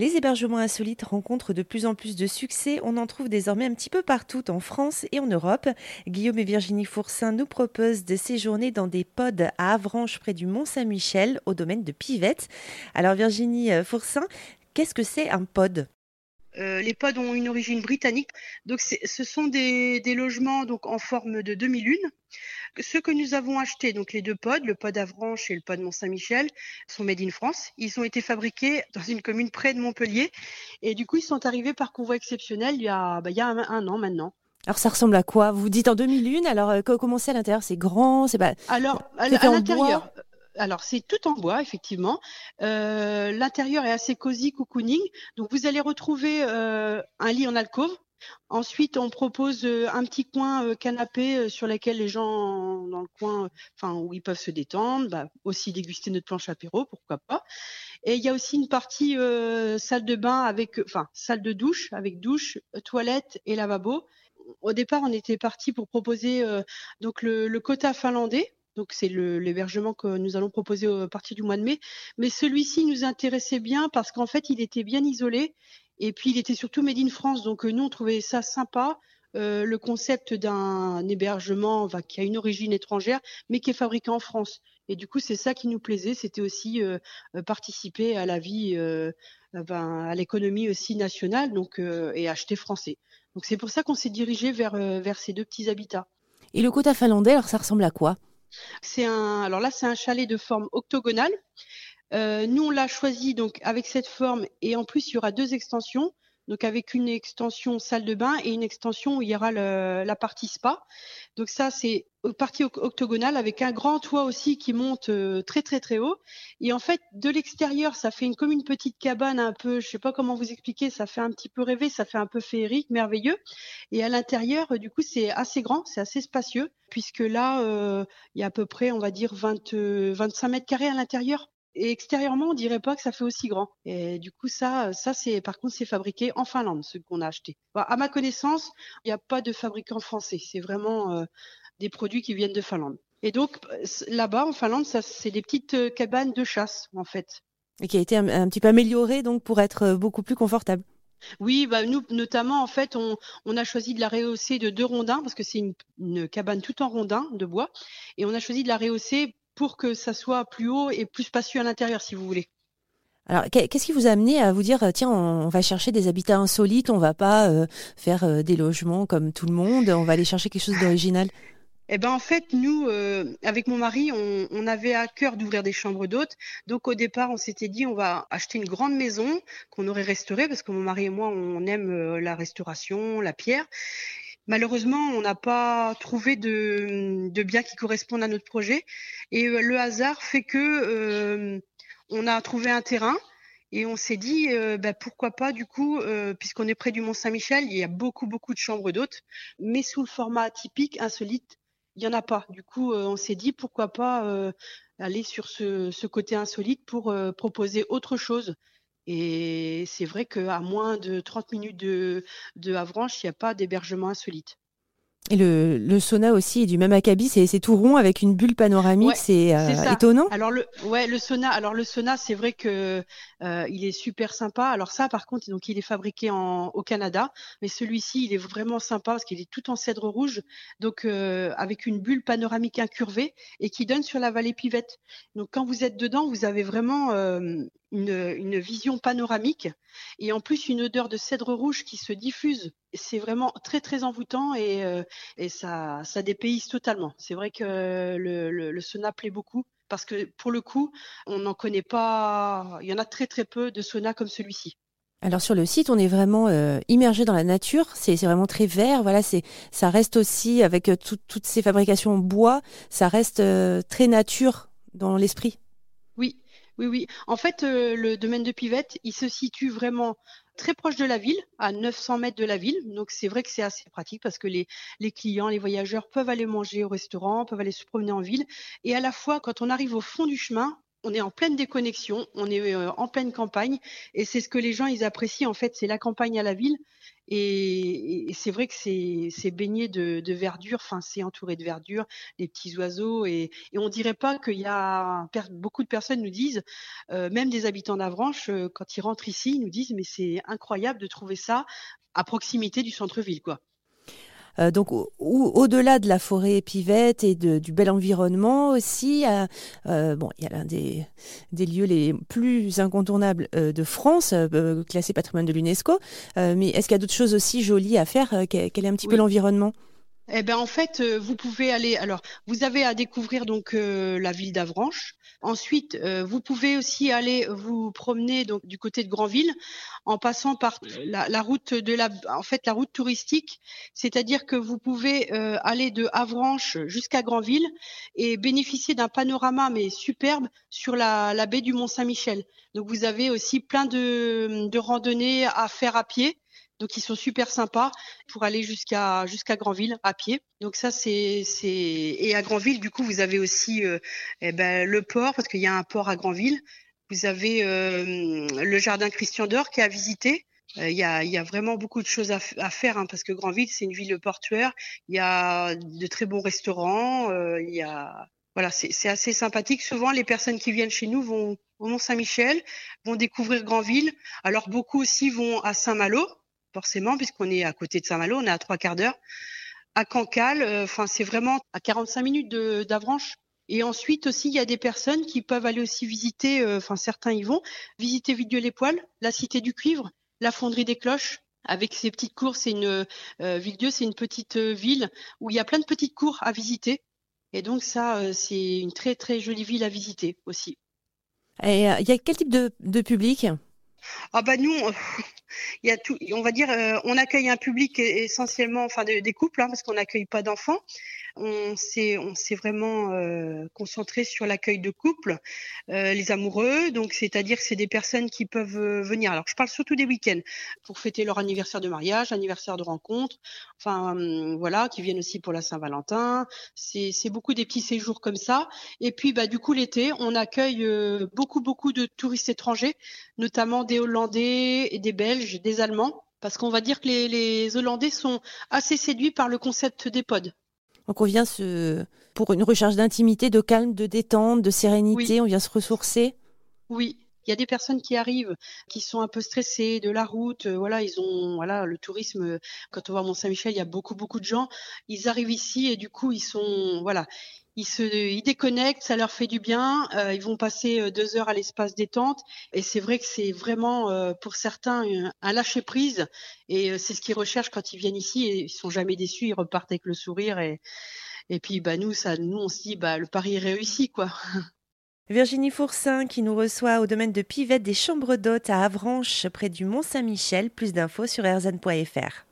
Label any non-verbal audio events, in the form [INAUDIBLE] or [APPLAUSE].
Les hébergements insolites rencontrent de plus en plus de succès. On en trouve désormais un petit peu partout en France et en Europe. Guillaume et Virginie Fourcin nous proposent de séjourner dans des pods à Avranches près du Mont-Saint-Michel au domaine de Pivette. Alors Virginie euh, Fourcin, qu'est-ce que c'est un pod? Euh, les pods ont une origine britannique. Donc, ce sont des, logements donc en forme de demi-lune. Ceux que nous avons achetés, donc les deux pods, le pod Avranches et le pod Mont-Saint-Michel, sont made in France. Ils ont été fabriqués dans une commune près de Montpellier. Et du coup, ils sont arrivés par convoi exceptionnel il y a, bah, il y a un, an maintenant. Alors ça ressemble à quoi? Vous dites en demi-lune, alors euh, comment c'est à l'intérieur? C'est grand C'est pas Alors à, l'intérieur, alors c'est tout en bois effectivement. Euh, l'intérieur est assez cosy, cocooning. Donc vous allez retrouver euh, un lit en alcôve. Ensuite, on propose euh, un petit coin canapé sur lequel les gens dans le coin, enfin où ils peuvent se détendre, bah, aussi déguster notre planche apéro, pourquoi pas. Et il y a aussi une partie salle de bain avec, enfin salle de douche avec douche, toilette et lavabo. Au départ, on était parti pour proposer donc le quota finlandais donc c'est l'hébergement que nous allons proposer à partir du mois de mai. Mais celui-ci nous intéressait bien parce qu'en fait, il était bien isolé et puis il était surtout made in France. Donc euh, nous, on trouvait ça sympa. Euh, le concept d'un hébergement qui a une origine étrangère, mais qui est fabriqué en France. Et du coup, c'est ça qui nous plaisait. C'était aussi euh, participer à la vie, ben, à l'économie aussi nationale, donc et acheter français. Donc c'est pour ça qu'on s'est dirigé vers vers ces deux petits habitats. Et le quota finlandais, alors ça ressemble à quoi? C'est un, alors là, c'est un chalet de forme octogonale. Euh, nous, on l'a choisi donc avec cette forme et en plus, il y aura deux extensions. Donc avec une extension salle de bain et une extension où il y aura la partie spa. Donc ça, c'est partie octogonale avec un grand toit aussi qui monte euh, très très très haut. Et en fait, de l'extérieur, ça fait une, comme une petite cabane un peu, je sais pas comment vous expliquer, ça fait un petit peu rêver, ça fait un peu féerique, merveilleux. Et à l'intérieur, du coup, c'est assez grand, c'est assez spacieux, puisque là, euh, il y a à peu près, on va dire, 20, 25 mètres carrés à l'intérieur. Et extérieurement, on dirait pas que ça fait aussi grand. Et du coup, ça, ça c'est par contre, c'est fabriqué en Finlande, ce qu'on a acheté. à ma connaissance, il n'y a pas de fabricant français. C'est vraiment euh, des produits qui viennent de Finlande. Et donc, là-bas, en Finlande, ça, c'est des petites euh, cabanes de chasse, en fait. Et qui a été un, petit peu améliorée, donc, pour être euh, beaucoup plus confortable. Oui, bah nous notamment en fait, on, on, a choisi de la rehausser de deux rondins parce que c'est une, une, cabane tout en rondins de bois, et on a choisi de la rehausser pour que ça soit plus haut et plus spacieux à l'intérieur, si vous voulez. Alors, qu'est-ce qui vous a amené à vous dire, tiens, on va chercher des habitats insolites, on va pas euh, faire euh, des logements comme tout le monde, on va aller chercher quelque chose d'original? Eh ben en fait, nous, euh, avec mon mari, on, avait à cœur d'ouvrir des chambres d'hôtes. Donc au départ, on s'était dit, on va acheter une grande maison qu'on aurait restaurée, parce que mon mari et moi, on aime la restauration, la pierre. Malheureusement, on n'a pas trouvé de, de biens qui correspondent à notre projet. Et euh, le hasard fait que euh, on a trouvé un terrain et on s'est dit euh, bah, pourquoi pas du coup, puisqu'on est près du Mont Saint-Michel, il y a beaucoup beaucoup de chambres d'hôtes, mais sous le format atypique, insolite, il y en a pas. Du coup, on s'est dit pourquoi pas aller sur ce, côté insolite pour proposer autre chose et c'est vrai qu'à moins de 30 minutes de, de Avranches, il n'y a pas d'hébergement insolite. Et le, le, sauna aussi est du même acabit, c'est tout rond avec une bulle panoramique, c'est euh, étonnant. Alors le, ouais, le sauna, alors le sauna, c'est vrai que euh, il est super sympa. Alors ça, par contre, donc il est fabriqué en, au Canada, mais celui-ci, il est vraiment sympa parce qu'il est tout en cèdre rouge, donc euh, avec une bulle panoramique incurvée et qui donne sur la vallée Pivette. Donc quand vous êtes dedans, vous avez vraiment une, vision panoramique et en plus une odeur de cèdre rouge qui se diffuse c'est vraiment très très envoûtant et, euh, et ça, ça dépayse totalement. C'est vrai que le, sauna plaît beaucoup parce que pour le coup, on n'en connaît pas. Il y en a très très peu de saunas comme celui-ci. Alors sur le site, on est vraiment euh, immergé dans la nature. C'est vraiment très vert. Voilà, c'est ça reste aussi avec euh, toutes ces fabrications en bois, ça reste très nature dans l'esprit. Oui, oui. En fait, le domaine de Pivette, il se situe vraiment très proche de la ville, à 900 mètres de la ville. Donc c'est vrai que c'est assez pratique parce que les, les clients, les voyageurs peuvent aller manger au restaurant, peuvent aller se promener en ville. Et à la fois, quand on arrive au fond du chemin, on est en pleine déconnexion, on est euh, en pleine campagne, et c'est ce que les gens ils apprécient en fait, c'est la campagne à la ville. Et, c'est vrai que c'est baigné de, verdure, enfin c'est entouré de verdure, les petits oiseaux, et, et on dirait pas qu'il y a beaucoup de personnes nous disent, euh, même des habitants d'Avranches, euh, quand ils rentrent ici, ils nous disent mais c'est incroyable de trouver ça à proximité du centre-ville, quoi. Euh, donc au-delà de la forêt épivette et du bel environnement aussi, euh, bon, il y a l'un des, lieux les plus incontournables euh, de France, classé patrimoine de l'UNESCO. mais est-ce qu'il y a d'autres choses aussi jolies à faire Quel est un petit peu l'environnement? Eh ben en fait, vous pouvez aller. Alors, vous avez à découvrir donc la ville d'Avranches. Ensuite, euh, vous pouvez aussi aller vous promener donc du côté de Granville en passant par la, route de la, en fait la route touristique, c'est-à-dire que vous pouvez euh, aller de Avranches jusqu'à Granville et bénéficier d'un panorama mais superbe sur la, la baie du Mont Saint-Michel. Donc vous avez aussi plein de, de randonnées à faire à pied donc ils sont super sympas pour aller jusqu'à jusqu'à Granville à pied. Donc ça c'est c'est et à Granville du coup vous avez aussi euh, eh ben, le port parce qu'il y a un port à Granville. Vous avez euh, le jardin Christian d'Or qui est à visiter. Euh, il y, a, y, a, vraiment beaucoup de choses à, faire hein, parce que Granville c'est une ville portuaire. Il y a de très bons restaurants. Il y a voilà, c'est assez sympathique. Souvent, les personnes qui viennent chez nous vont au Mont-Saint-Michel, vont découvrir Granville. Alors, beaucoup aussi vont à Saint-Malo, forcément, puisqu'on est à côté de Saint-Malo, on est à trois quarts d'heure. À Cancale, euh, c'est vraiment à 45 minutes d'Avranches. Et ensuite aussi, il y a des personnes qui peuvent aller aussi visiter, euh, enfin certains y vont, visiter Villedieu-les-Poils, la Cité du Cuivre, la Fonderie des Cloches, avec ses petites cours. C'est une euh, Villedieu, c'est une petite ville où il y a plein de petites cours à visiter. Et donc ça, c'est une très très jolie ville à visiter aussi. Et il y a quel type de, de public? Ah bah nous, on va dire, euh, on accueille un public essentiellement, enfin des couples, hein, parce qu'on n'accueille pas d'enfants. On s'est, vraiment euh, concentré sur l'accueil de couples, euh, les amoureux. Donc, c'est-à-dire que c'est des personnes qui peuvent venir. Alors, je parle surtout des week-ends pour fêter leur anniversaire de mariage, anniversaire de rencontre. Enfin, hum, voilà, qui viennent aussi pour la Saint-Valentin. C'est, c'est beaucoup des petits séjours comme ça. Et puis, bah, du coup, l'été, on accueille beaucoup, beaucoup de touristes étrangers, notamment des Hollandais et des Belges, des Allemands, parce qu'on va dire que les, Hollandais sont assez séduits par le concept des pods. Donc on vient se, pour une recherche d'intimité, de calme, de détente, de sérénité, on vient se ressourcer. Oui, il y a des personnes qui arrivent, qui sont un peu stressées de la route. Euh, voilà, ils ont, voilà, le tourisme. Quand on à Mont-Saint-Michel, il y a beaucoup, beaucoup de gens. Ils arrivent ici et du coup, ils sont, voilà, ils se déconnectent, ça leur fait du bien. Euh, ils vont passer euh, deux heures à l'espace détente et c'est vrai que c'est vraiment euh, pour certains un, lâcher prise et c'est ce qu'ils recherchent quand ils viennent ici et ils sont jamais déçus, ils repartent avec le sourire et et puis bah nous ça nous on se dit bah le pari est réussi quoi. [LAUGHS] Virginie Fourcin qui nous reçoit au domaine de Pivette des chambres d'hôtes à Avranches près du Mont Saint-Michel. Plus d'infos sur erzan.fr.